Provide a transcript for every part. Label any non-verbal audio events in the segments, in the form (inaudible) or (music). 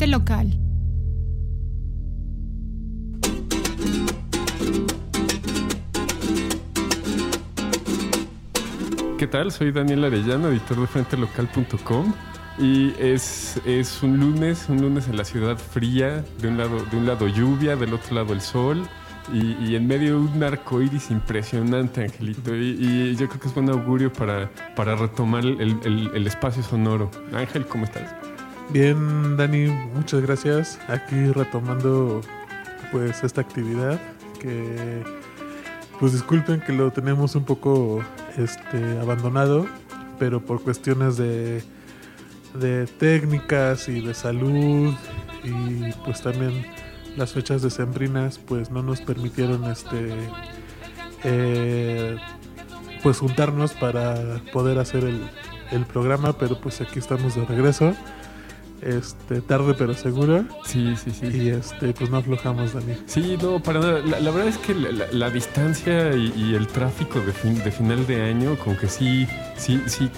Local. ¿Qué tal? Soy Daniel Arellano, editor de frentelocal.com y es, es un lunes, un lunes en la ciudad fría, de un lado, de un lado lluvia, del otro lado el sol y, en medio un arco iris impresionante, Angelito. Y, yo creo que es buen augurio para, para retomar el, el, espacio sonoro. Ángel, ¿cómo estás? Bien, Dani, muchas gracias. Aquí retomando pues esta actividad que pues disculpen que lo tenemos un poco este abandonado, pero por cuestiones de de técnicas y de salud y pues también las fechas decembrinas pues no nos permitieron este eh, pues juntarnos para poder hacer el, el programa pero pues aquí estamos de regreso este, tarde pero seguro. Sí, sí, sí. Y este, pues no aflojamos, Dani. Sí, no, para nada. La, verdad es que la, distancia y, el tráfico de, fin, de final de año, como que sí, sí, sí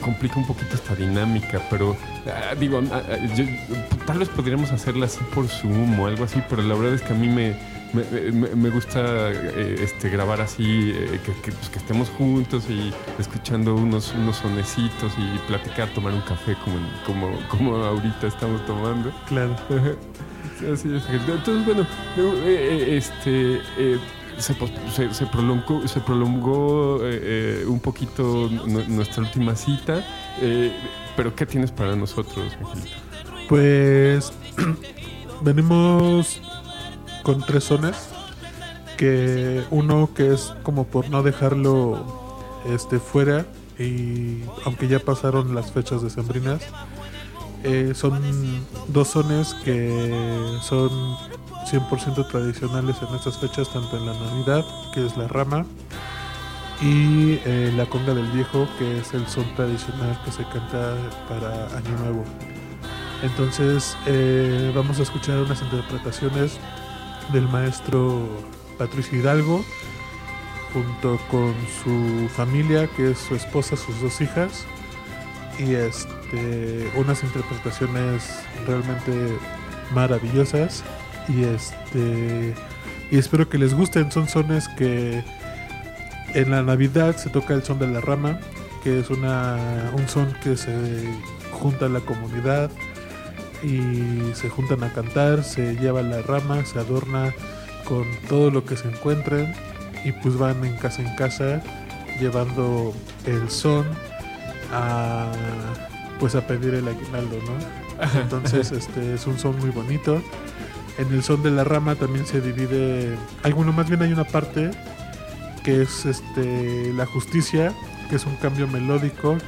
complica un poquito esta dinámica, pero ah, digo, ah, ah, tal vez podríamos hacerla así por Zoom o algo así, pero la verdad es que a mí me me, gusta eh, este, grabar así, eh, pues, que, estemos juntos y escuchando unos, unos sonecitos y platicar, tomar un café como, como, como ahorita estamos tomando. Claro. (laughs) Así es. Entonces, bueno, eh, este, se, se, prolongó, se prolongó un poquito nuestra última cita, pero ¿qué tienes para nosotros, Angelito? Pues (clears throat) venimos con tres zonas. Que uno que es como por no dejarlo este, fuera. Y aunque ya pasaron las fechas decembrinas. Eh, son dos zonas que son 100% tradicionales en estas fechas, tanto en la Navidad, que es la rama, y eh, la conga del viejo, que es el son tradicional que se canta para Año Nuevo. Entonces eh, vamos a escuchar unas interpretaciones del maestro Patricio Hidalgo, junto con su familia, que es su esposa, sus dos hijas, y este, unas interpretaciones realmente maravillosas. Y este y espero que les gusten. Son sones que en la Navidad se toca el son de la rama, que es una, un son que se junta a la comunidad y se juntan a cantar, se lleva la rama, se adorna con todo lo que se encuentren y pues van en casa en casa llevando el son a pues a pedir el aguinaldo, ¿no? Entonces este es un son muy bonito. En el son de la rama también se divide, alguno más bien hay una parte que es este la justicia, que es un cambio melódico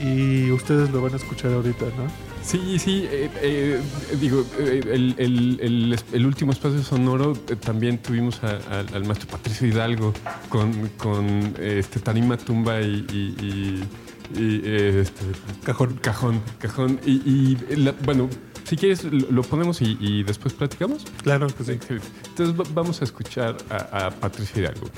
y ustedes lo van a escuchar ahorita, ¿no? Sí, sí, eh, eh, digo, eh, el, último espacio sonoro también tuvimos al maestro Patricio Hidalgo con, con este, Tarima Tumba y, este, Cajón. Cajón, Cajón. Y, bueno, si quieres lo, ponemos y, después platicamos. Claro que sí. Entonces vamos a escuchar a, a Patricio Hidalgo.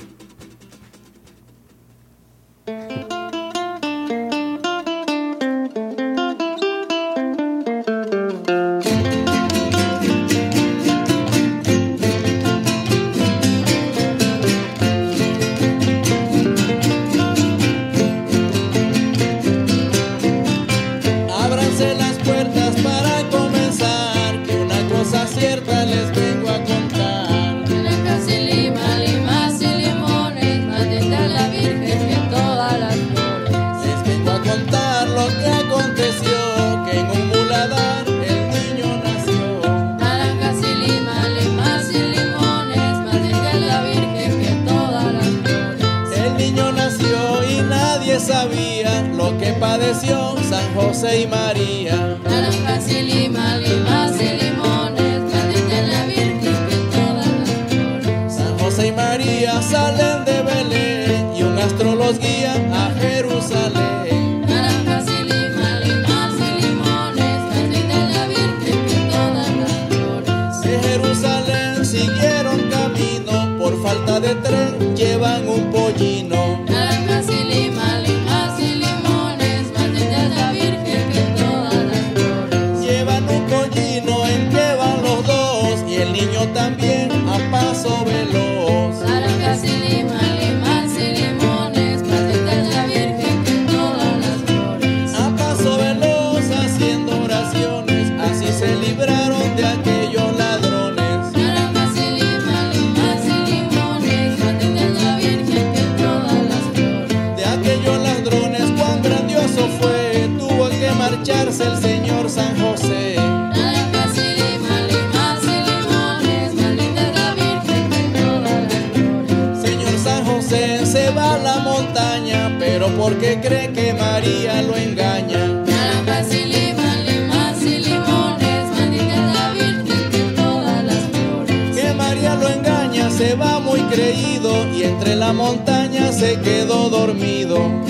porque cree que María lo engaña. Naranjas y limas, limas y limones, maldita la virgen que todas las flores. Que María lo engaña, se va muy creído y entre la montaña se quedó dormido.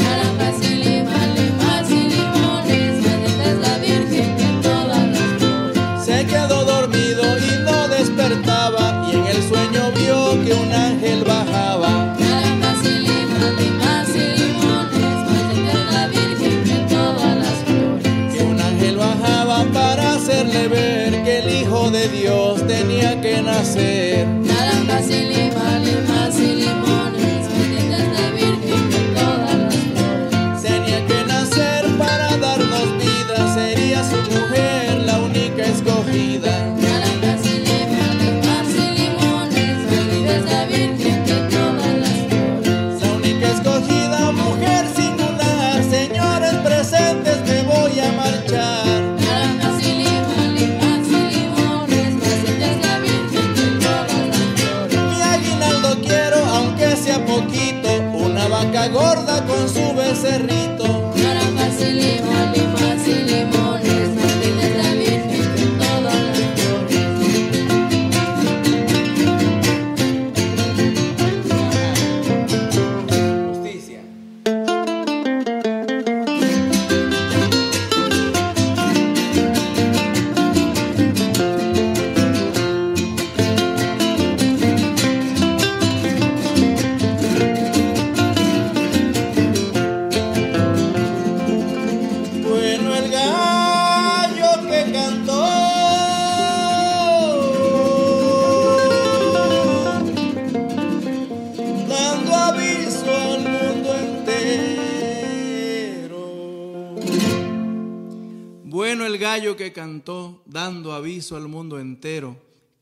Dios tenía que nacer.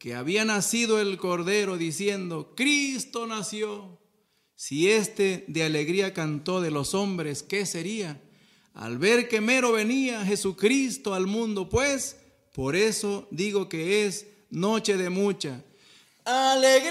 que había nacido el Cordero diciendo, Cristo nació. Si éste de alegría cantó de los hombres, ¿qué sería? Al ver que mero venía Jesucristo al mundo, pues, por eso digo que es noche de mucha alegría.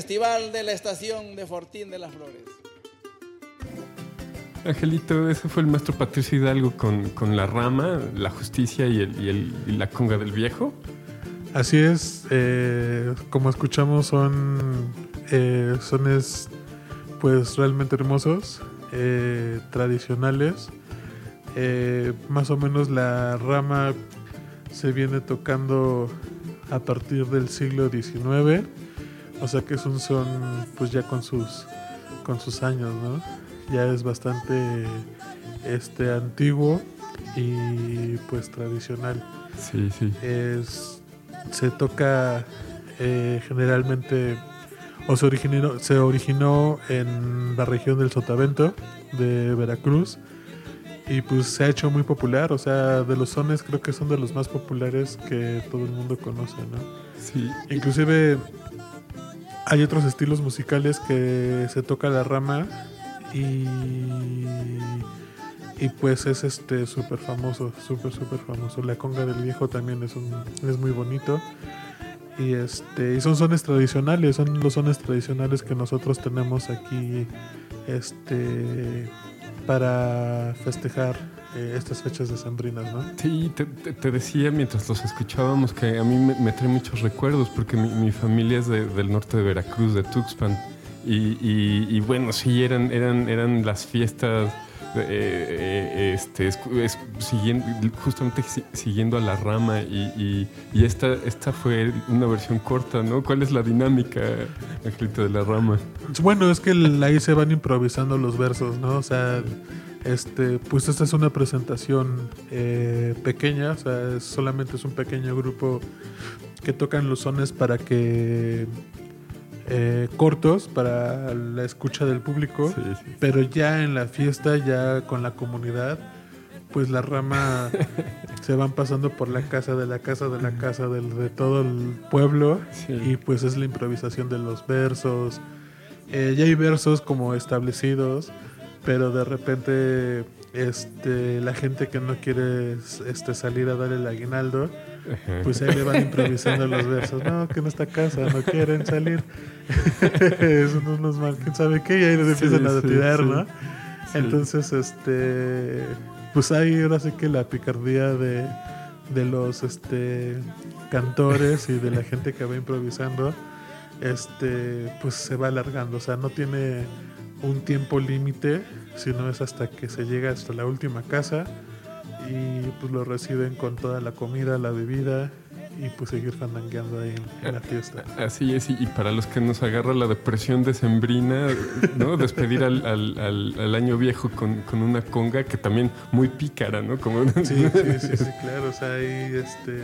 Festival de la estación de Fortín de las Flores. Angelito, ese fue el maestro Patricio Hidalgo con, con la rama, la justicia y, el, y, el- y la conga del viejo. Así es, eh, como escuchamos son eh, sones pues realmente hermosos, eh, tradicionales. Eh, más o menos la rama se viene tocando a partir del siglo XIX, o sea que es un son pues ya con sus con sus años, ¿no? Ya es bastante este antiguo y pues tradicional Sí, sí. es, se toca eh, generalmente o se originó, se originó en la región del Sotavento de Veracruz y pues se ha hecho muy popular, o sea, de los sones creo que son de los más populares que todo el mundo conoce, ¿no? Sí, Inclusive hay otros estilos musicales que se toca la rama y y pues es este súper famoso, súper súper famoso. La conga del viejo también es un es muy bonito. Y este y son sones tradicionales, son los sones tradicionales que nosotros tenemos aquí este para festejar eh, estas fechas decembrinas, ¿no? Sí, te, te- te decía mientras los escuchábamos que a mí me, me trae muchos recuerdos porque mi, mi familia es de- del norte de Veracruz, de Tuxpan. Y, y- y bueno, sí, eran, eran, eran las fiestas eh, eh, este, es- siguiendo, justamente si- siguiendo a la rama y, y- esta, esta fue una versión corta, ¿no? ¿Cuál es la dinámica, Angelito, de la rama? Bueno, es que ahí se van improvisando los versos, ¿no? O sea, este, pues esta es una presentación eh, pequeña, o sea, es- solamente es un pequeño grupo que tocan los sones para que eh, cortos para la escucha del público, Sí, sí. pero ya en la fiesta, ya con la comunidad, pues la rama (laughs) se van pasando por la casa de la casa de la casa del, de todo el pueblo Sí. y pues es la improvisación de los versos. Eh, ya hay versos como establecidos, pero de repente este, la gente que no quiere este, salir a dar el aguinaldo, pues ahí le van improvisando los versos. No, que en esta casa no quieren salir. (laughs) Eso no nos mal, quién sabe qué, y ahí les Sí, empiezan a tirar, sí. ¿no? Entonces, este, pues hay ahora sí que la picardía de, de los este, cantores y de la gente que va improvisando, este, pues se va alargando. O sea, no tiene un tiempo límite, sino es hasta que se llega hasta la última casa y pues lo reciben con toda la comida, la bebida y pues seguir fandangueando ahí en, en la fiesta. (laughs) Así es, y y para los que nos agarra la depresión decembrina, ¿no? Despedir al, al- al- al año viejo con, con una conga que también muy pícara, ¿no? Como, (laughs) Sí, sí, sí, sí, claro. O sea, ahí este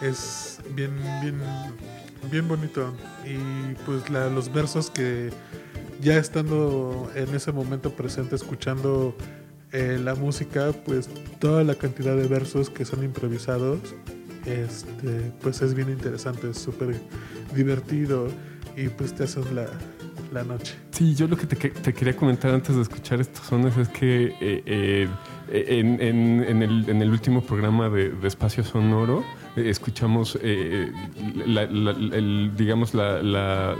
es bien, bien, bien bonito. Y pues la- los versos que ya estando en ese momento presente escuchando eh, la música, pues toda la cantidad de versos que son improvisados, este, pues es bien interesante, es súper divertido y pues te hacen la, la noche. Sí, yo lo que te, que- te quería comentar antes de escuchar estos sones es que eh, eh, en, en- en el, en el último programa de, de Espacio Sonoro escuchamos, eh, la, la- el, digamos, la, la,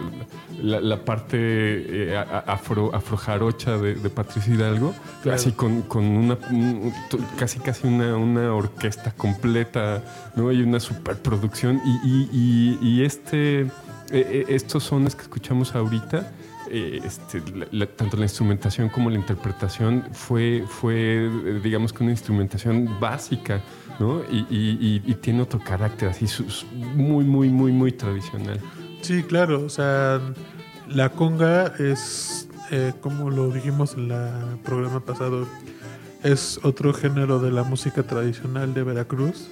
parte eh, afro, afrojarocha de, de Patricio Hidalgo, Claro. así con, con una, un- casi casi una, una orquesta completa, ¿no? Y una superproducción. Y, y, y, y este, eh, eh, estos sones que escuchamos ahorita, eh, este, la- la- tanto la instrumentación como la interpretación fue, fue eh, digamos que una instrumentación básica, ¿no? Y, y- tiene otro carácter así, muy, muy, muy, muy tradicional. Sí, claro, o sea, la conga es, eh, como lo dijimos en el programa pasado, es otro género de la música tradicional de Veracruz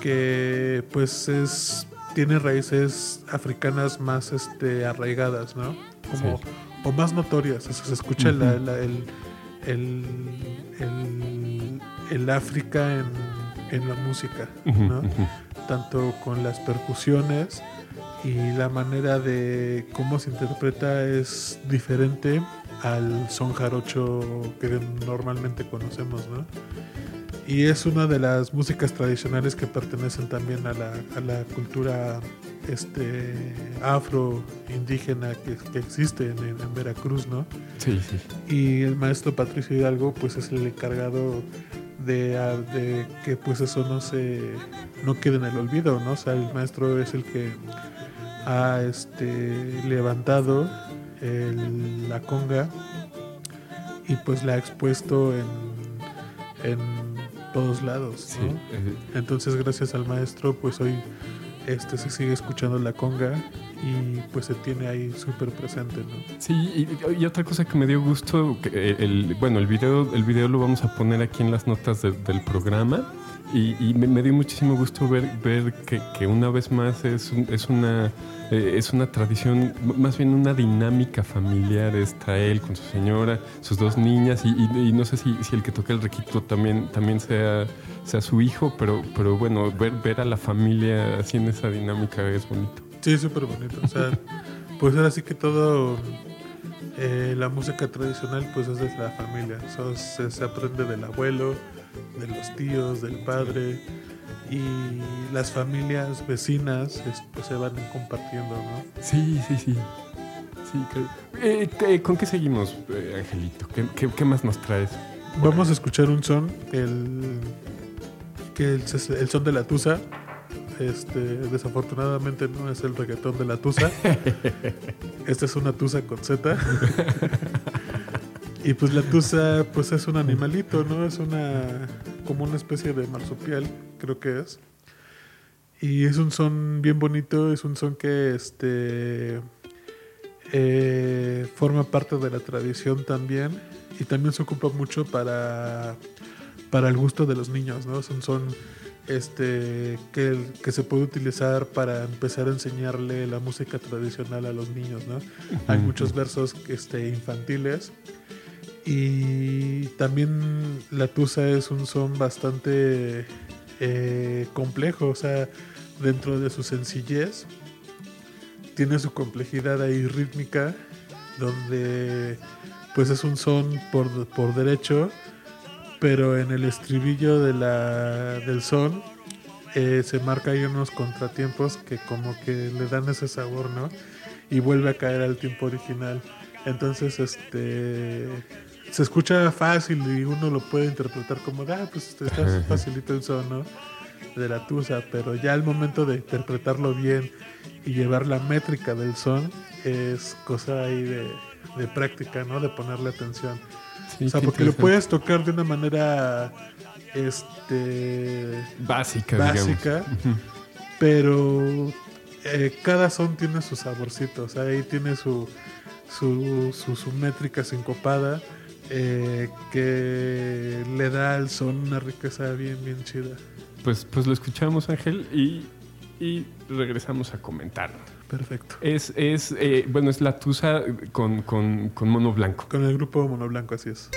que pues es tiene raíces africanas más este arraigadas, ¿no? Como Sí. o más notorias, o sea, se escucha la- el, el, el, el África en, en la música, ¿no? tanto con las percusiones y la manera de cómo se interpreta es diferente al son jarocho que normalmente conocemos, ¿no? Y es una de las músicas tradicionales que pertenecen también a la, a la cultura este, afro indígena que, que existe en, en Veracruz, ¿no? Sí, sí. y el maestro Patricio Hidalgo pues es el encargado de, de que pues eso no se no quede en el olvido no o sea el maestro es el que ha este levantado el- la conga y pues la ha expuesto en, en todos lados ¿no? entonces gracias al maestro pues hoy este se sigue escuchando la conga y pues se tiene ahí súper presente no Sí, y, otra cosa que me dio gusto, eh, el, bueno, el video, el video lo vamos a poner aquí en las notas de- del programa y, me, dio muchísimo gusto ver, que, una vez más es, un- es, una, eh, es una tradición, más bien una dinámica familiar. Está él con su señora, sus dos niñas y, no sé si, si el que toca el requito también, también sea, sea su hijo, pero, pero bueno, ver, ver a la familia así en esa dinámica es bonito. Sí, súper bonito. O sea, pues ahora sí que todo eh, la música tradicional pues es de la familia. Se, se aprende del abuelo, de los tíos, del padre y las familias vecinas es- pues se van compartiendo, ¿no? Sí, sí, sí. Sí, Eh, ¿qué- ¿Con qué seguimos, eh, Angelito? ¿Qué, qué, qué más nos traes? Vamos a escuchar un son, el que el, el son de la tusa. Este, desafortunadamente no es el reggaetón de la tusa. (laughs) Esta es una tusa con Z. y pues la tusa pues es un animalito, ¿no? Es una como una especie de marsupial, creo que es. Y es un son bien bonito, es un son que este eh, forma parte de la tradición también y también se ocupa mucho para, para el gusto de los niños, ¿no? Son, son este, que, que se puede utilizar para empezar a enseñarle la música tradicional a los niños, ¿no? Hay muchos versos este, infantiles y también la tusa es un son bastante eh, complejo, o sea, dentro de su sencillez tiene su complejidad ahí rítmica, donde pues es un son por, por derecho, pero en el estribillo de la, del son eh, se marca ahí unos contratiempos que como que le dan ese sabor, ¿no? Y vuelve a caer al tiempo original. Entonces, este se escucha fácil y uno lo puede interpretar como, ah, pues está facilito el son, ¿no? De la tusa, pero ya al momento de interpretarlo bien y llevar la métrica del son es cosa ahí de, de práctica, ¿no? De ponerle atención. Sí, o sea, porque lo puedes tocar de una manera este Básica, básica, digamos. pero eh, cada son tiene su saborcito, o sea, ahí tiene su, su, su, su métrica sincopada eh, que le da al son una riqueza bien, bien chida. Pues, pues lo escuchamos, Ángel, y, y regresamos a comentar. Perfecto. Es, es eh, bueno, es la tusa con, con, con mono blanco. Con el grupo Mono Blanco, así es.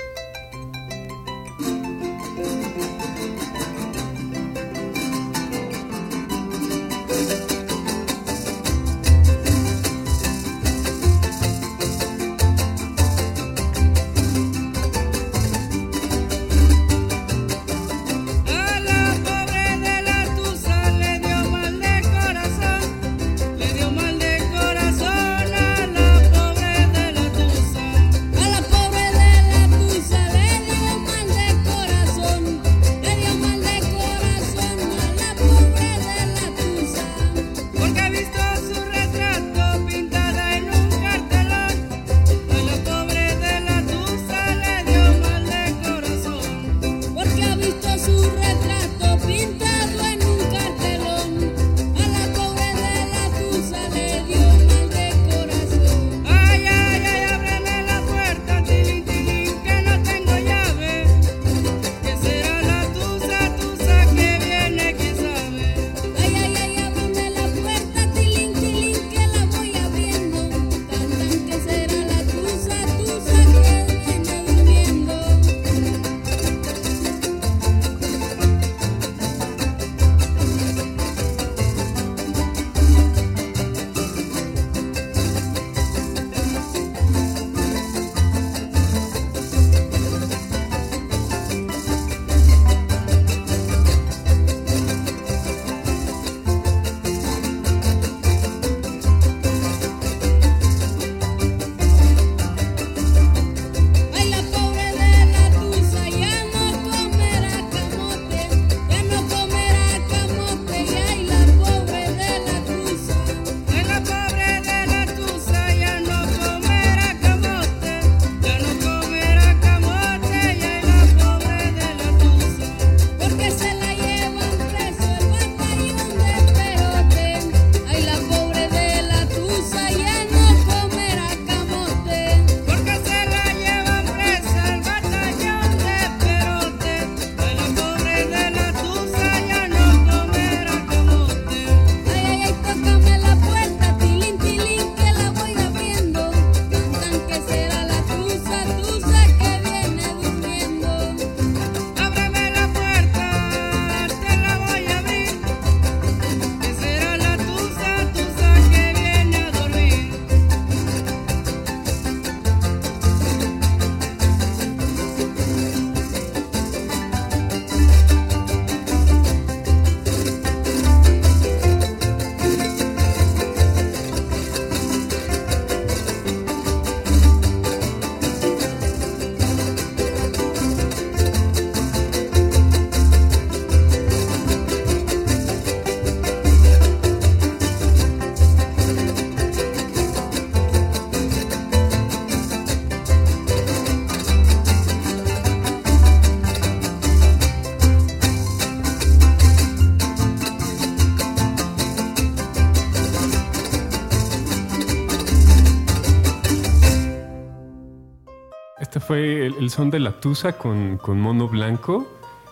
Este fue el, el son de la Tusa con, con Mono Blanco.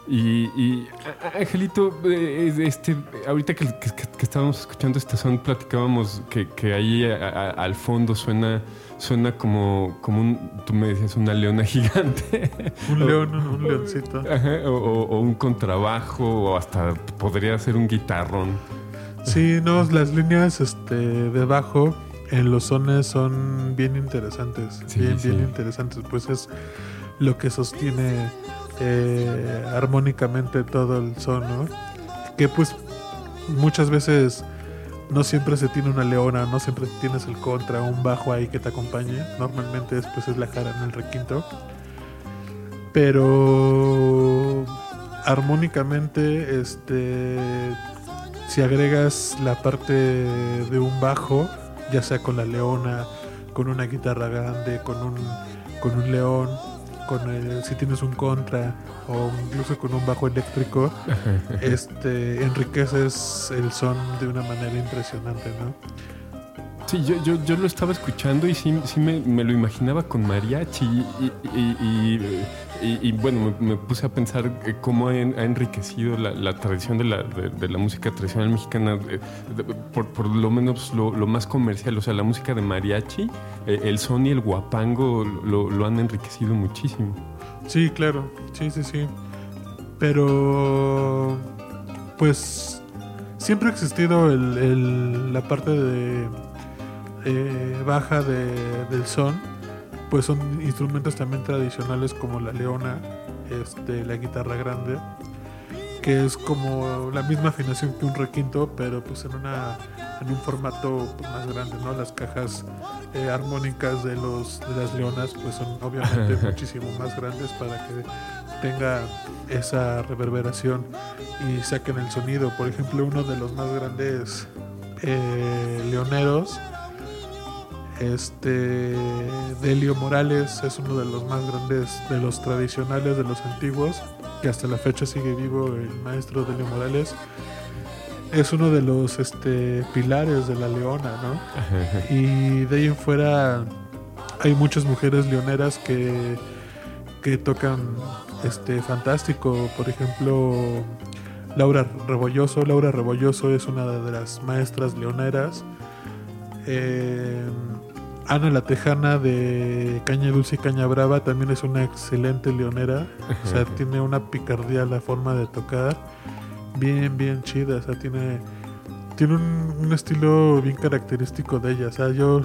Y, Angelito, eh, este, ahorita que, que- que estábamos escuchando este son, platicábamos que, que ahí a- a- al fondo suena, suena como, como un, tú me decías, una leona (laughs) gigante. Un león, un, un leoncito. Ajá, o, o- o un contrabajo, o hasta podría ser un guitarrón. Sí, no, las líneas este, de bajo en los sones son bien interesantes. Sí, bien, sí. bien interesantes. Pues es lo que sostiene eh, armónicamente todo el son, ¿no? Que pues muchas veces no siempre se tiene una leona, no siempre tienes el contra, un bajo ahí que te acompañe. Normalmente después es la jara en el requinto. Pero armónicamente, este, si agregas la parte de un bajo, ya sea con la leona, con una guitarra grande, con un, con un león, con el- si tienes un contra o incluso con un bajo eléctrico, (laughs) este, enriqueces el son de una manera impresionante, ¿no? Sí, yo, yo, yo lo estaba escuchando y sí, sí me, me lo imaginaba con mariachi y, y- y- y- y, bueno, me, puse a pensar eh, cómo ha, en- ha enriquecido la, tradición de la, música tradicional mexicana, eh, por, lo menos lo, más comercial, o sea, la música de mariachi, eh, el son y el guapango lo, han enriquecido muchísimo. Sí, claro, sí, sí, sí. Pero, pues, siempre ha existido el- la parte de baja de- del son. Pues son instrumentos también tradicionales como la leona, este, la guitarra grande, que es como la misma afinación que un requinto, pero pues en una en un formato pues, más grande, ¿no? Las cajas eh, armónicas de los de las leonas pues son obviamente (laughs) muchísimo más grandes para que tenga esa reverberación y saquen el sonido. Por ejemplo, uno de los más grandes eh, leoneros, este Delio Morales, es uno de los más grandes, de los tradicionales, de los antiguos, que hasta la fecha sigue vivo el maestro Delio Morales. Es uno de los este, pilares de la leona, ¿no? Y de ahí en fuera hay muchas mujeres leoneras que, que tocan este fantástico. Por ejemplo, Laura Rebolloso. Laura Rebolloso es una de las maestras leoneras. Eh, Ana la Tejana de Caña Dulce y Caña Brava también es una excelente leonera. O sea, tiene una picardía la forma de tocar. Bien, bien chida. O sea, tiene, tiene un, un estilo bien característico de ella. O sea, yo.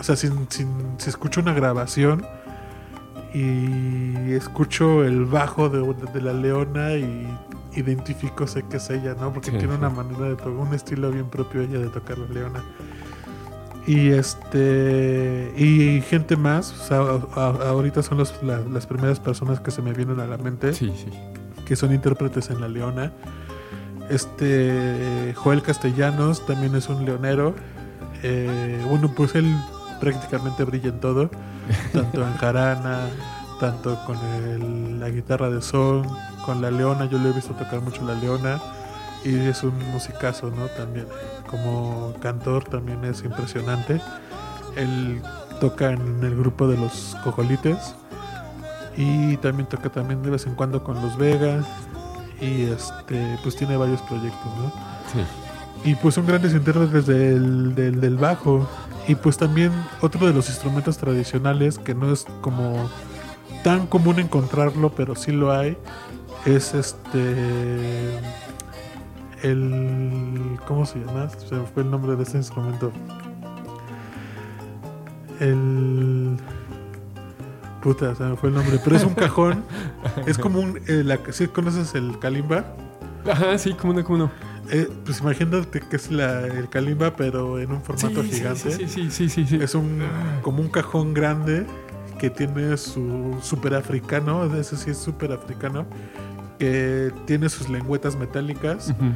O sea, si, si escucho una grabación y escucho el bajo de, de la leona y identifico, sé que es ella, ¿no? Porque Sí, tiene sí. una manera de tocar, un estilo bien propio ella de tocar la leona. Y este y gente más, o sea, a- a- ahorita son los- la- las primeras personas que se me vienen a la mente Sí, sí. que son intérpretes en La Leona. Este Joel Castellanos también es un leonero. Eh, bueno, pues él prácticamente brilla en todo, (laughs) tanto en jarana, tanto con el- la guitarra de sol, con la leona. Yo lo he visto tocar mucho la leona y es un musicazo, ¿no? También como cantor también es impresionante. Él toca en el grupo de los Cojolites y también toca también de vez en cuando con los Vega y este pues tiene varios proyectos, ¿no? Sí. Y pues son grandes intérpretes del, del, del bajo. Y pues también otro de los instrumentos tradicionales que no es como tan común encontrarlo, pero sí lo hay, es este el ¿cómo se llama? Se me fue el nombre de este instrumento. El puta, se me fue el nombre, pero es un cajón. es como un eh, la, ¿sí conoces el kalimba? Ajá, sí, cómo no, cómo no. Eh, pues imagínate que es la, el kalimba, pero en un formato sí, gigante. Sí, sí, sí, sí, sí. Es un como un cajón grande que tiene su super africano, ese sí es super africano, que tiene sus lengüetas metálicas. Ujú.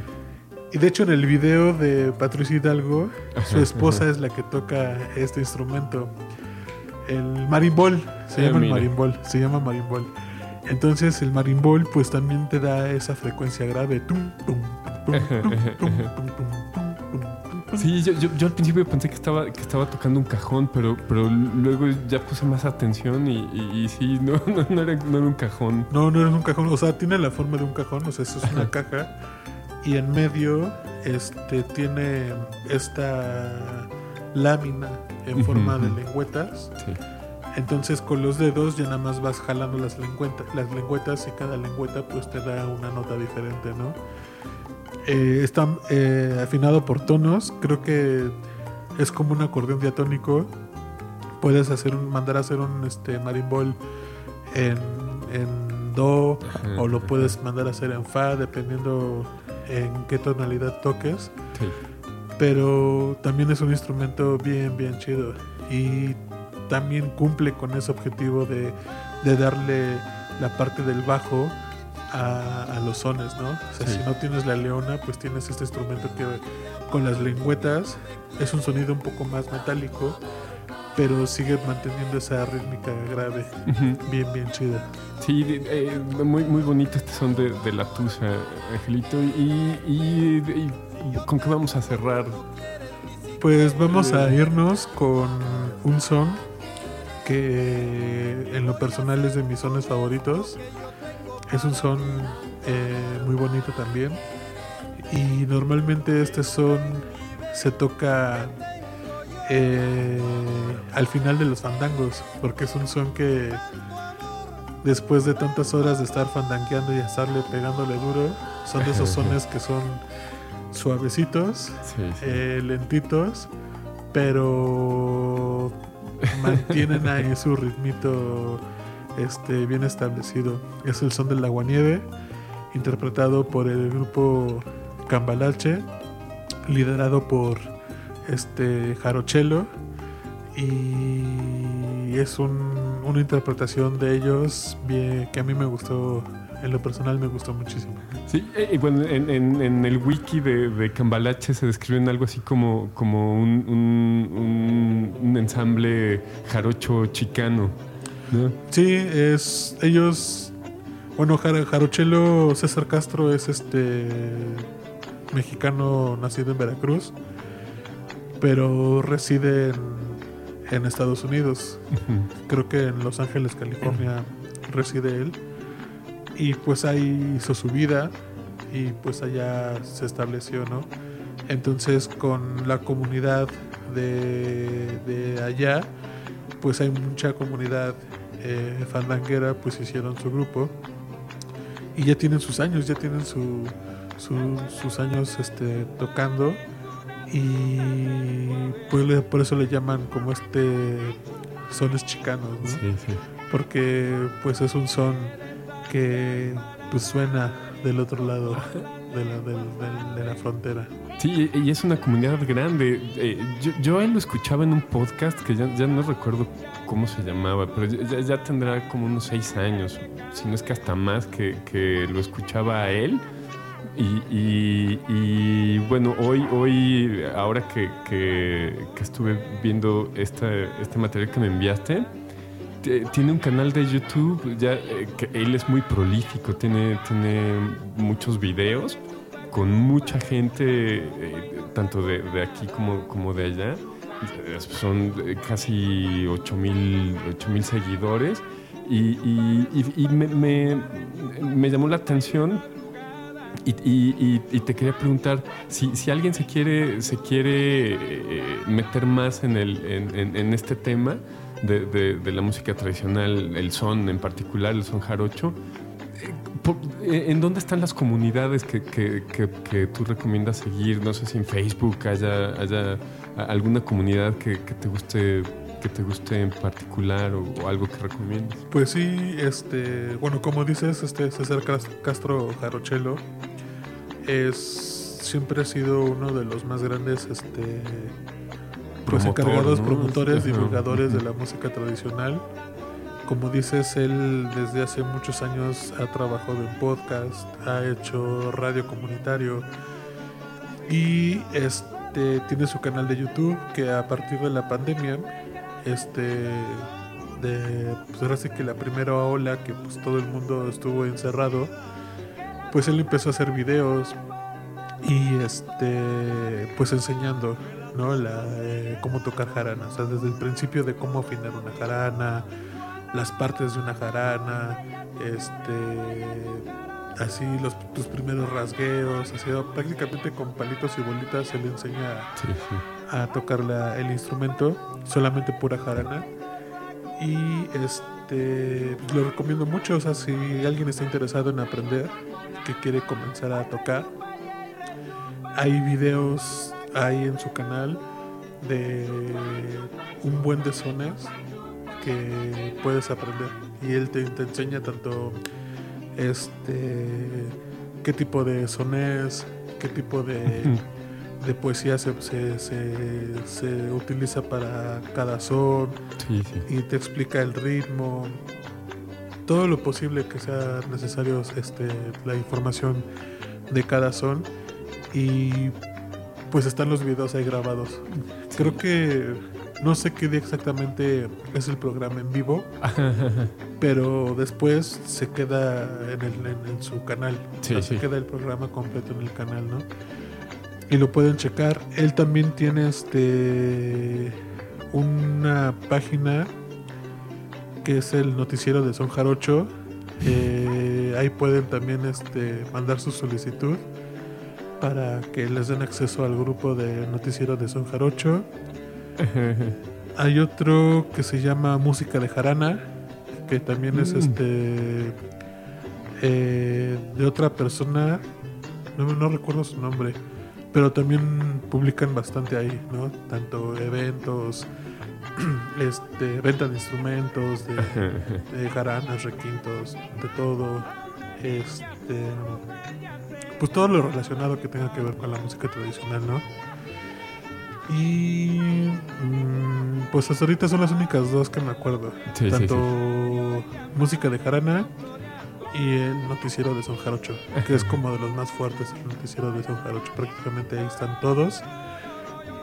Y de hecho en el video de Patricia Hidalgo, su Ajá, esposa es la que toca este instrumento. El marimbol, se Ah, llama el mira. marimbol, se llama marimbol. Entonces el marimbol pues también te da esa frecuencia grave. Tum, tum, tum, Sí, yo, yo, yo al principio pensé que estaba, que estaba tocando un cajón, pero, pero luego ya puse más atención y, y- y sí, no, (laughs) no, no era, no era un cajón. No, no es un cajón, o sea, tiene la forma de un cajón, o sea, eso es una caja y en medio este tiene esta lámina en forma de lengüetas. Sí. Entonces con los dedos ya nada más vas jalando las lengüetas, las lengüetas y cada lengüeta pues te da una nota diferente, ¿no? Eh, está eh, afinado por tonos, creo que es como un acordeón diatónico. Puedes hacer un, mandar a hacer un este marimbol en, en do Ajá, o lo ajá. puedes mandar a hacer en fa dependiendo en qué tonalidad toques Sí. pero también es un instrumento bien, bien chido. Y también cumple con ese objetivo de, de darle la parte del bajo a, a los sones, ¿no? O sea, Sí. si no tienes la leona, pues tienes este instrumento que con las lengüetas es un sonido un poco más metálico, pero sigue manteniendo esa rítmica grave, Ujú. bien, bien chida. Sí, eh, muy, muy bonito este son de, de la Tusa, Angelito. Y, y- y- con qué vamos a cerrar? Pues vamos a irnos con un son que en lo personal es de mis sones favoritos. Es un son eh, muy bonito también. Y normalmente este son se toca eh, al final de los fandangos, porque es un son que después de tantas horas de estar fandangueando y estarle pegándole duro, son de esos (laughs) sones que son suavecitos Sí, sí. eh, lentitos, pero mantienen ahí su ritmito este, bien establecido. Es el son del aguanieve, interpretado por el grupo Cambalache, liderado por este Jarochelo, y es un- una interpretación de ellos que a mí me gustó, en lo personal me gustó muchísimo. Sí, eh, y bueno, en, el wiki de, Cambalache se describen algo así como, como un ensamble jarocho chicano. ¿No? Sí, es ellos. Bueno, Jar- Jarochelo César Castro es este mexicano nacido en Veracruz, pero reside en, en Estados Unidos. Creo que en Los Ángeles, California, reside él. Y pues ahí hizo su vida y pues allá se estableció, ¿no? Entonces con la comunidad de, de allá, pues hay mucha comunidad eh, fandanguera, pues hicieron su grupo y ya tienen sus años, ya tienen su, su- sus años este, tocando y pues le- por eso le llaman como este sones chicanos, ¿no? Sí, sí. porque pues es un son que pues suena del otro lado de la, de la frontera. Sí, y es una comunidad grande. Eh, yo, yo a él lo escuchaba en un podcast que ya, ya no recuerdo cómo se llamaba, pero ya, tendrá como unos seis años, si no es que hasta más, que, lo escuchaba a él. Y, bueno, hoy, hoy ahora que, que- estuve viendo esta, este material que me enviaste, tiene un canal de YouTube, ya eh, que él es muy prolífico, tiene, tiene muchos videos con mucha gente, eh, tanto de, de aquí como, como de allá. Son eh, casi 8 mil seguidores y, y- y- me, me- llamó la atención y, te quería preguntar si, si alguien se quiere, se quiere eh, meter más en, el, en, este tema de, la música tradicional, el son en particular, el son jarocho, eh, ¿en dónde están las comunidades que, que- que- tú recomiendas seguir? No sé si en Facebook haya, alguna comunidad que, que te guste que te guste en particular o, o algo que recomiendes. Pues sí, este, bueno, como dices, este César Cas- Castro Jarochelo es siempre ha sido uno de los más grandes este pues Promotor, encargados ¿no? promotores, Ajá. divulgadores de Ujú. la música tradicional. Como dices, él desde hace muchos años ha trabajado en podcast, ha hecho radio comunitario y este tiene su canal de YouTube que a partir de la pandemia este de pues ahora sí que la primera ola que pues todo el mundo estuvo encerrado pues él empezó a hacer videos y este pues enseñando ¿no? Eh, cómo tocar jarana, o sea, desde el principio de cómo afinar una jarana, las partes de una jarana, este así los tus primeros rasgueos, así prácticamente con palitos y bolitas se le enseña Sí, sí. a tocar la- el instrumento, solamente pura jarana. Y este lo recomiendo mucho, o sea, si alguien está interesado en aprender, que quiere comenzar a tocar, hay videos ahí en su canal de un buen de sones que puedes aprender y él te, te enseña tanto este qué tipo de sones, qué tipo de de poesía se, se, se- se utiliza para cada son Sí, sí. y te explica el ritmo, todo lo posible que sea necesario, este, la información de cada son y pues están los videos ahí grabados. Creo que no sé qué día exactamente es el programa en vivo, (laughs) pero después se queda en, el- en- en su canal. O sea, Sí, Se queda el programa completo en el canal, ¿no? Y lo pueden checar. Él también tiene este una página que es el noticiero de Son Jarocho. (laughs) Eh, ahí pueden también este, mandar su solicitud para que les den acceso al grupo de noticiero de Son Jarocho. (laughs) Hay otro que se llama Música de Jarana, que también es Mm. este eh, de otra persona, no, no recuerdo su nombre, pero también publican bastante ahí, ¿no? Tanto eventos, (clears throat) este, venta de instrumentos, de, (laughs) de jaranas, requintos, de todo, este, pues todo lo relacionado que tenga que ver con la música tradicional, ¿no? Y mm, pues hasta ahorita son las únicas dos que me acuerdo. Sí, Tanto sí. música de jarana y el noticiero de Son Jarocho, que es como de los más fuertes, el noticiero de Son Jarocho. Prácticamente ahí están todos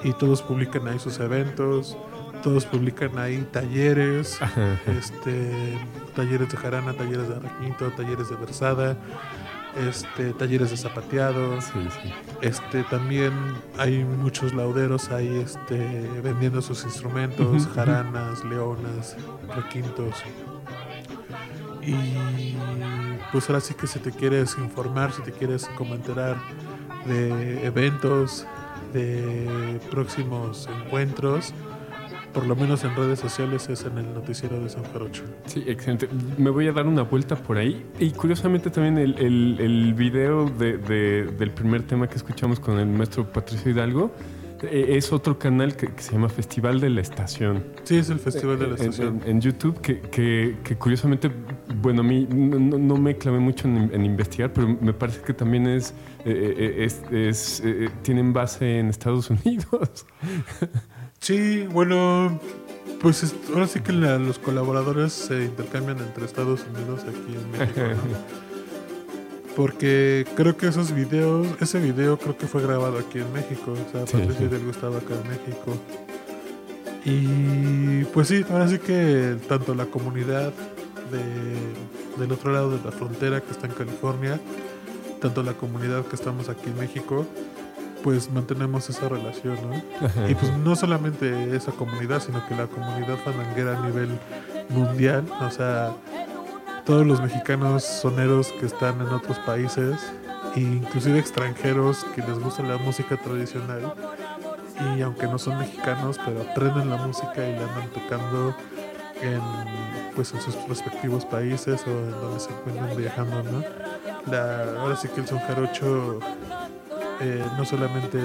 y todos publican ahí sus eventos, todos publican ahí talleres, este, talleres de jarana, talleres de requinto, talleres de versada, este, talleres de zapateado. Sí, sí. Este también hay muchos lauderos ahí este vendiendo sus instrumentos, jaranas, leonas, requintos. Y pues ahora sí que si te quieres informar, si te quieres como enterar de eventos, de próximos encuentros, por lo menos en redes sociales es en el noticiero de San Jarocho. Sí, excelente. Me voy a dar una vuelta por ahí. Y curiosamente también el, el, el video de, de- del primer tema que escuchamos con el maestro Patricio Hidalgo eh, es otro canal que, que se llama Festival de la Estación. Sí, es el Festival de la En- Estación. En, en YouTube, que, que- que curiosamente, bueno, a mí no, no- no me clavé mucho en, en investigar, pero me parece que también es, eh, eh, es, es, eh, tienen base en Estados (laughs) Unidos. Sí, bueno, pues es- ahora sí que la- los colaboradores se intercambian entre Estados Unidos aquí en México. ¿no? (laughs) Porque creo que esos videos, ese video creo que fue grabado aquí en México. O sea, Sí, Patricio sí. Hidalgo estaba acá en México. Y pues sí, ahora sí que tanto la comunidad de, del otro lado de la frontera que está en California, tanto la comunidad que estamos aquí en México, pues mantenemos esa relación, ¿no? Y pues no solamente esa comunidad, sino que la comunidad fandanguera a nivel mundial, o sea, todos los mexicanos soneros que están en otros países, e inclusive extranjeros que les gusta la música tradicional, y aunque no son mexicanos, pero aprenden la música y la andan tocando en, pues en sus respectivos países o en donde se encuentran viajando, ¿no? La, ahora sí que el son jarocho eh, no solamente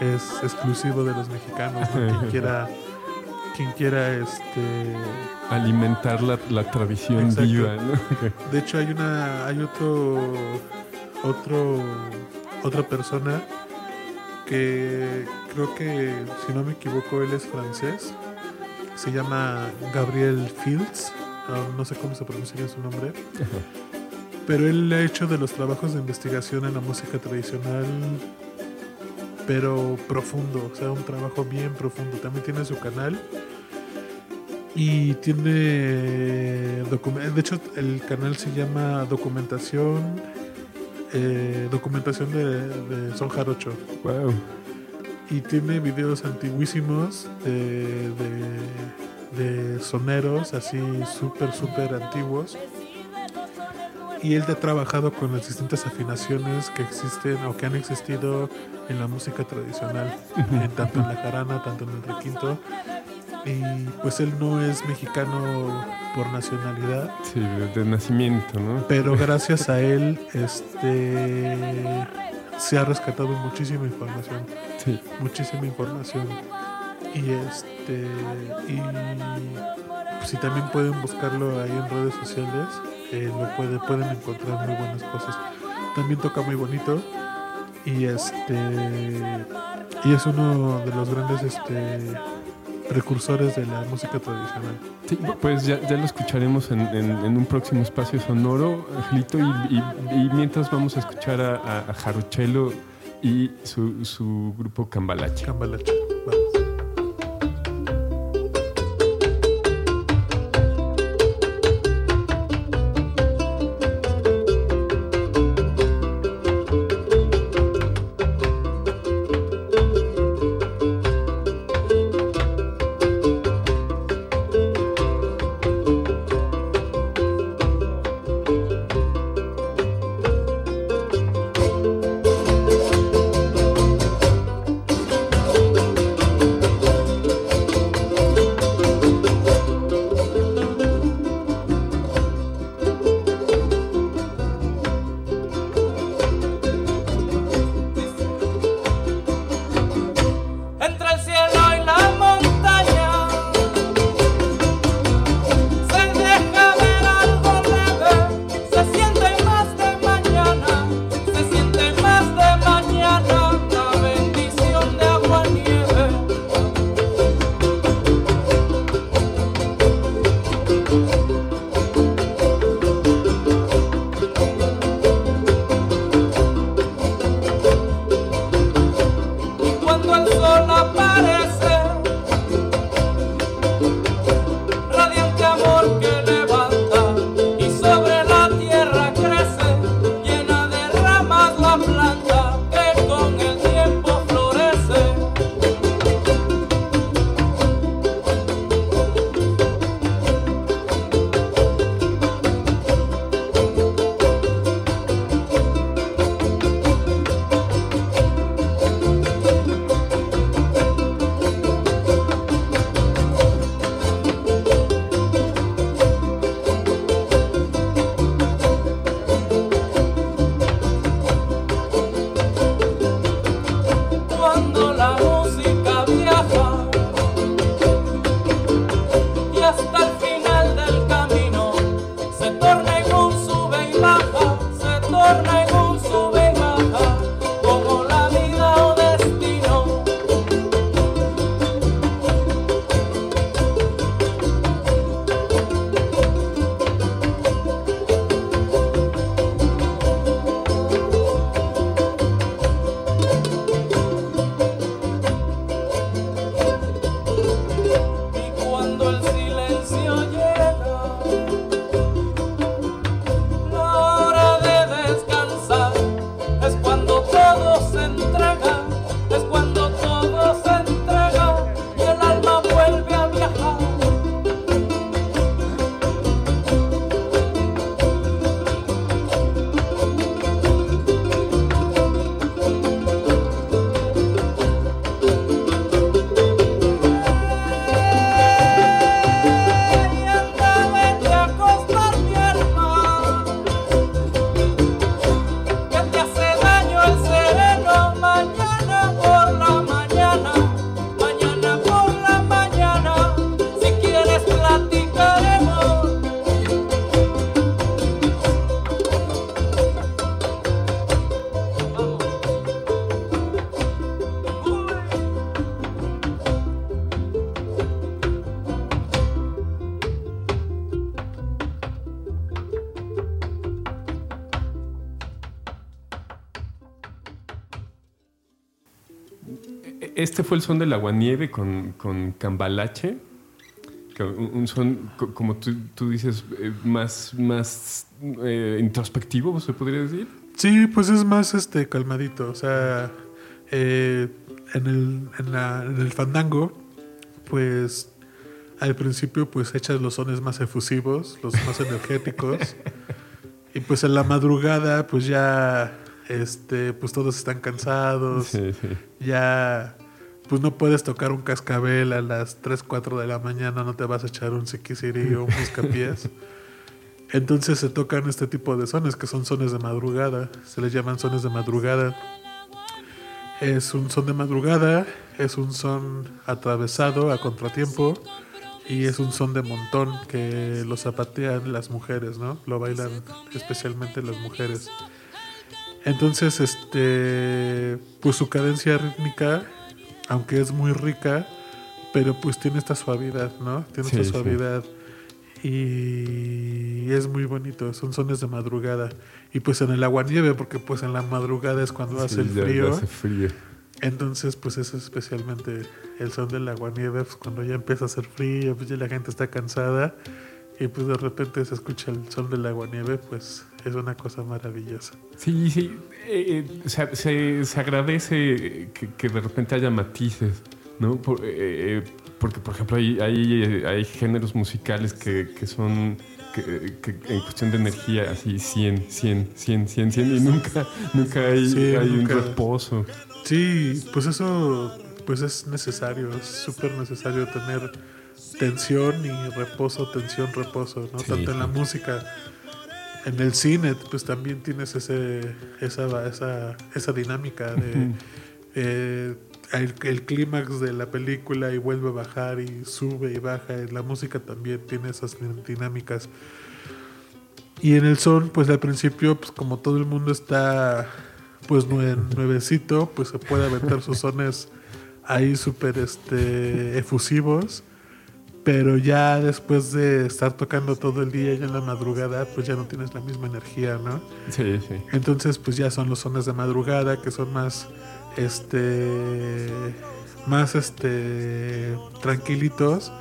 es exclusivo de los mexicanos, ¿no? quien quiera, (laughs) quien quiera este Alimentar la, la tradición Exacto. viva, ¿no? (laughs) de hecho hay una hay otro otro otra persona que creo que si no me equivoco él es francés se llama Gabriel Fields no, no sé cómo se pronuncia su nombre pero él ha hecho de los trabajos de investigación en la música tradicional pero profundo, o sea, un trabajo bien profundo. También tiene su canal y tiene de hecho el canal se llama Documentación eh, documentación de, de Son Jarocho. Wow. Y tiene videos antiguísimos de, de, de soneros así súper, súper antiguos. Y él ha trabajado con las distintas afinaciones que existen o que han existido en la música tradicional, en tanto en la jarana, tanto en el requinto. Y pues él no es mexicano por nacionalidad, Sí, de, nacimiento, ¿no? pero (laughs) gracias a él este se ha rescatado muchísima información Sí. muchísima información y este y pues, si también pueden buscarlo ahí en redes sociales eh, lo puede, pueden encontrar muy buenas cosas. También toca muy bonito y este y es uno de los grandes este precursores de la música tradicional. Sí, pues ya, ya lo escucharemos en, en- en un próximo espacio sonoro, Angelito, y, y- y mientras vamos a escuchar a, a, a Jarochelo y su, su grupo Cambalache. Cambalache fue el son del aguanieve con, con Cambalache. Un, son, co- como tú, tú dices, eh, más, más eh, introspectivo, se podría decir. Sí, pues es más este calmadito. O sea, eh, en, el, en, la- en el fandango, pues al principio pues echas los sones más efusivos, los más energéticos. (laughs) y pues en la madrugada pues ya este pues todos están cansados. Sí, sí. Ya pues no puedes tocar un cascabel a las 3, 4 de la mañana, no te vas a echar un siquisiri o un buscapiés. (laughs) Entonces se tocan este tipo de sones que son sones de madrugada, se les llaman sones de madrugada. Es un son de madrugada, es un son atravesado a contratiempo y es un son de montón que lo zapatean las mujeres, ¿no? Lo bailan especialmente las mujeres. Entonces, este, pues su cadencia rítmica, aunque es muy rica, pero pues tiene esta suavidad, ¿no? Tiene Sí, esta sí. suavidad y es muy bonito, son sones de madrugada. Y pues en el agua nieve, porque pues en la madrugada es cuando hace el frío. hace frío. Entonces, pues es especialmente el son del aguanieve, pues cuando ya empieza a hacer frío, pues ya la gente está cansada y pues de repente se escucha el son del aguanieve, pues es una cosa maravillosa. Sí, sí. Eh, eh, se, se- se agradece que, que de repente haya matices, ¿no? Por- eh, eh, porque, por ejemplo, hay, hay, hay géneros musicales que, que son, que, que en cuestión de energía, así 100, 100, 100, 100, 100, y nunca, nunca hay, Sí, hay nunca. un reposo. Sí, pues eso pues es necesario, es súper necesario tener tensión y reposo, tensión, reposo, ¿no? Sí, Tanto en la música, en el cine, pues también tienes ese, esa, esa, esa dinámica de eh, el, el clímax de la película y vuelve a bajar y sube y baja. En la música también tiene esas dinámicas. Y en el son, pues al principio, pues como todo el mundo está pues nue- nuevecito, pues se puede aventar sus sones ahí súper este, efusivos. Pero ya después de estar tocando todo el día ya en la madrugada, pues ya no tienes la misma energía, ¿no? Sí, sí. Entonces, pues ya son los sones de madrugada que son más, este, más, este, tranquilitos,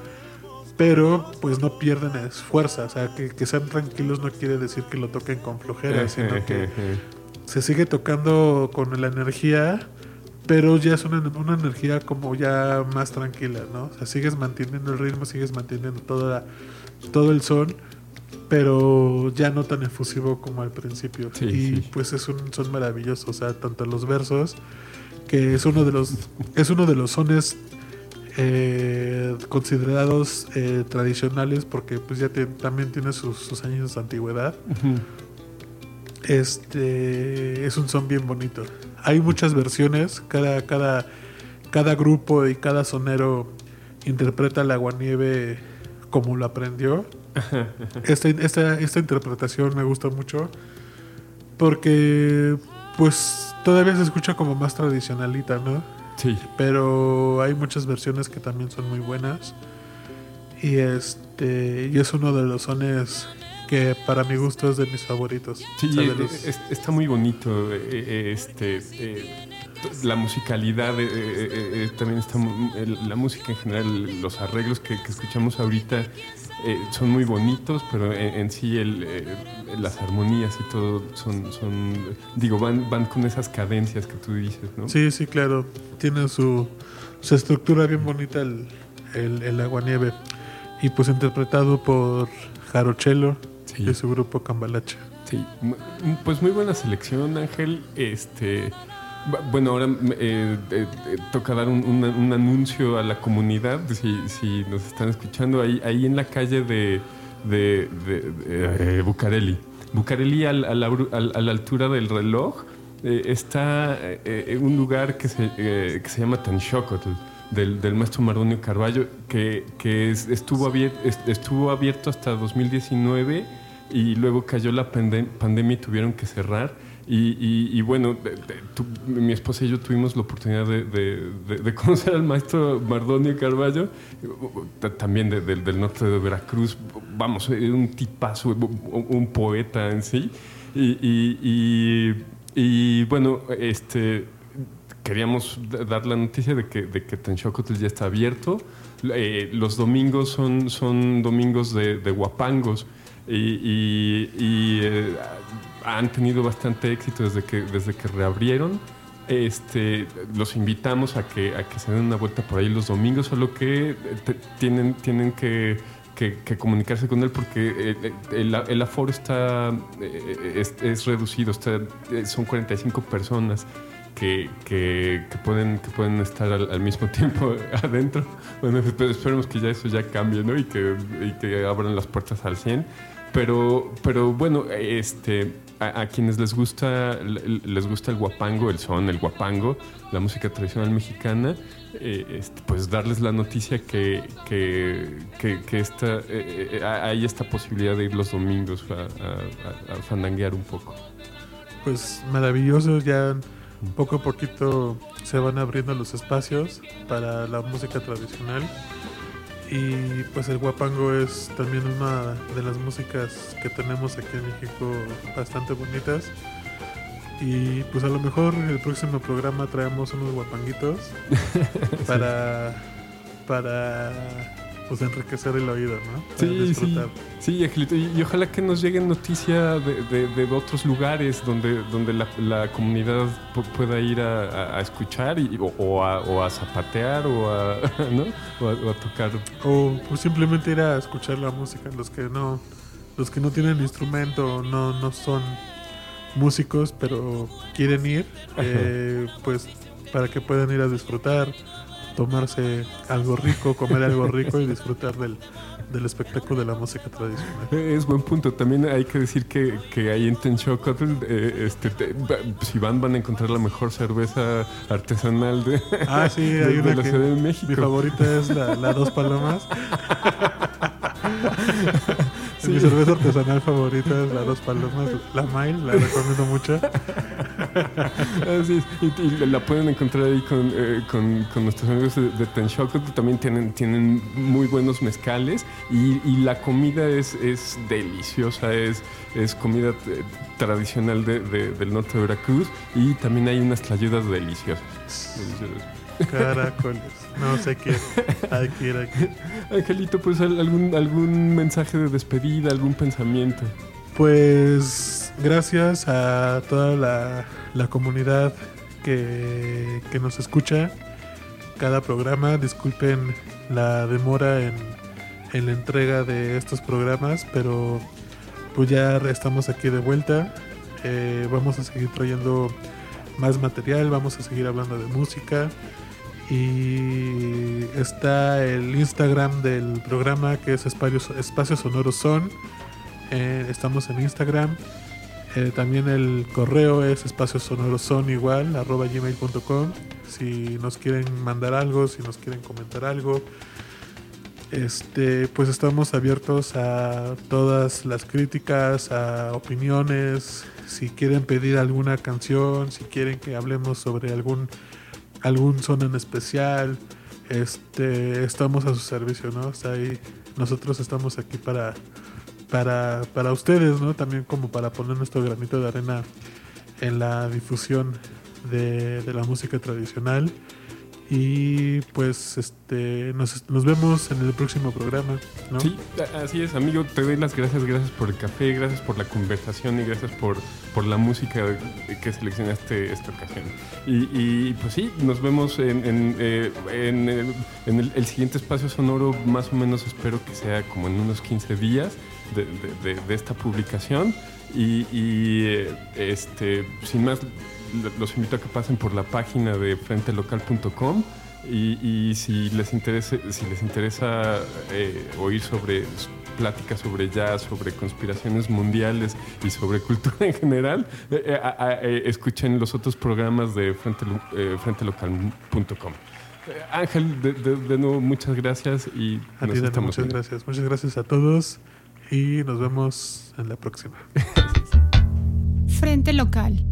pero pues no pierden fuerza. O sea, que, que sean tranquilos no quiere decir que lo toquen con flojera, sino que se sigue tocando con la energía, pero ya es una, una energía como ya más tranquila, ¿no? O sea, sigues manteniendo el ritmo, sigues manteniendo toda, todo el son, pero ya no tan efusivo como al principio. Sí, y sí. pues es un son maravilloso, o sea, tanto los versos, que es uno de los, es uno de los sones eh, considerados eh, tradicionales porque pues ya te- también tiene sus, sus años de antigüedad. Este es un son bien bonito. Hay muchas versiones, cada, cada, cada grupo y cada sonero interpreta el aguanieve como lo aprendió. (laughs) Esta, esta, esta interpretación me gusta mucho porque pues todavía se escucha como más tradicionalita, ¿no? Sí. Pero hay muchas versiones que también son muy buenas. Y este y es uno de los sones que para mi gusto es de mis favoritos. Sí, eh, es- está muy bonito. eh, eh, este, eh, la musicalidad eh, eh, también está. la música en general, los arreglos que, que escuchamos ahorita son muy bonitos, pero en, en sí el, las armonías y todo son, son digo, van, van con esas cadencias que tú dices, ¿no? Sí, sí, claro. Tiene su, su estructura bien bonita el, el, el aguanieve. Y pues interpretado por Jarochelo Sí. y su grupo Cambalache. Sí, pues muy buena selección, Ángel. Este, bu- bueno, ahora eh, eh, eh, toca dar un, un- un anuncio a la comunidad, si, si nos están escuchando, ahí, ahí en la calle de, de, de- de, eh, Bucareli. Bucareli al- a, la, bru- al- a la altura del reloj eh, está un lugar que se, eh, que se llama Tanxocotl. Del, del maestro Mardonio Carballo, que, que es- estuvo, abier- est- estuvo abierto hasta 2019 y luego cayó la pande- pandemia y tuvieron que cerrar. Y, y- y bueno, de- de- tu- mi esposa y yo tuvimos la oportunidad de, de- (laughs) conocer al maestro Mardonio Carballo, también de- del- norte de Veracruz. Vamos, eh, un tipazo, un poeta en sí. Y, y- bueno, este, queríamos dar la noticia de que, de que Tanxocotl ya está abierto. Eh, los domingos son, son domingos de, de guapangos. Y, eh, han tenido bastante éxito desde que, desde que reabrieron. Este, los invitamos a que, a que se den una vuelta por ahí los domingos, solo que eh, tienen, tienen que, que- comunicarse con él porque eh, el, el aforo está, es, reducido, está, son 45 personas que, que- que pueden, que pueden estar al, mismo (laughs) tiempo adentro. Bueno, esperemos que ya eso ya cambie, ¿no? Y que, y que abran las puertas al 100. Pero, pero bueno, este, a, a quienes les gusta, les gusta el guapango, el son, el guapango, la música tradicional mexicana, eh, este, pues darles la noticia que, que, que, que esta, eh, eh, hay esta posibilidad de ir los domingos a, a- a- a fandanguear un poco. Pues maravilloso, ya poco a poquito se van abriendo los espacios para la música tradicional. Y pues el guapango es también una de las músicas que tenemos aquí en México bastante bonitas. Y pues a lo mejor el próximo programa traemos unos guapanguitos (laughs) para, para pues enriquecer el oído, ¿no? Para Sí, sí. disfrutar. Sí, Angelito, y, y ojalá que nos lleguen noticias de, de- de otros lugares donde, donde la, la comunidad pu- pueda ir a, a- a escuchar y- o, o a, o a zapatear o a, (laughs) ¿no? o a, o a tocar. O pues simplemente ir a escuchar la música, los que no, los que no tienen instrumento, no, no son músicos, pero quieren ir, eh, pues para que puedan ir a disfrutar, tomarse algo rico, comer algo rico y disfrutar del, del espectáculo de la música tradicional. Eh, Es buen punto. También hay que decir que, que ahí en Tenchocotl, eh, este, te- va- si van, van a encontrar la mejor cerveza artesanal de, Ah, sí, de- hay de una la que Ciudad de mi México. favorita es la, la Dos Palomas. (laughs) Mi cerveza artesanal favorita es la Dos Palomas, la Mile, la recomiendo mucho. Así es. Y, y la pueden encontrar ahí con, eh, con, con nuestros amigos de, de Tenshoko, que también tienen, tienen muy buenos mezcales y, y la comida es, es deliciosa, es, es comida eh, tradicional de- de- del norte de Veracruz y también hay unas tlayudas deliciosas. deliciosas. Caracoles. No sé qué. Hay que ir aquí. Angelito, pues al- algún, algún mensaje de despedida, algún pensamiento. Pues gracias a toda la, la comunidad que, que nos escucha cada programa. Disculpen la demora en, en la entrega de estos programas, pero pues ya estamos aquí de vuelta. Eh, vamos a seguir trayendo más material, vamos a seguir hablando de música. Y está el Instagram del programa que es Espacio, Espacio Sonoro Son. Eh, estamos en Instagram. Eh, también el correo es espacio sonoro son igual, arroba gmail.com. Si nos quieren mandar algo, si nos quieren comentar algo, este, pues estamos abiertos a todas las críticas, a opiniones. Si quieren pedir alguna canción, si quieren que hablemos sobre algún, algún son en especial, este, estamos a su servicio, ¿no? Está ahí. Nosotros estamos aquí para, para, para ustedes, ¿no? También como para poner nuestro granito de arena en la difusión de, de la música tradicional. Y pues este nos, nos vemos en el próximo programa, ¿no? Sí, así es, amigo. Te doy las gracias, gracias por el café, gracias por la conversación y gracias por, por la música que seleccionaste esta ocasión. Y, pues sí, nos vemos en, en, eh, en el, en el- el siguiente espacio sonoro, más o menos espero que sea como en unos 15 días de, de- esta publicación. Y, y, eh, este, sin más, los invito a que pasen por la página de frentelocal.com y, y si les interesa, si les interesa eh, oír sobre pláticas sobre jazz, sobre conspiraciones mundiales y sobre (laughs) cultura en general, eh, eh, eh, escuchen los otros programas de frente, eh, frentelocal.com. Eh, Ángel, de, de- de nuevo muchas gracias y A nos ti, estamos muchas gracias. Muchas gracias a todos y nos vemos en la próxima. (laughs) Frente local.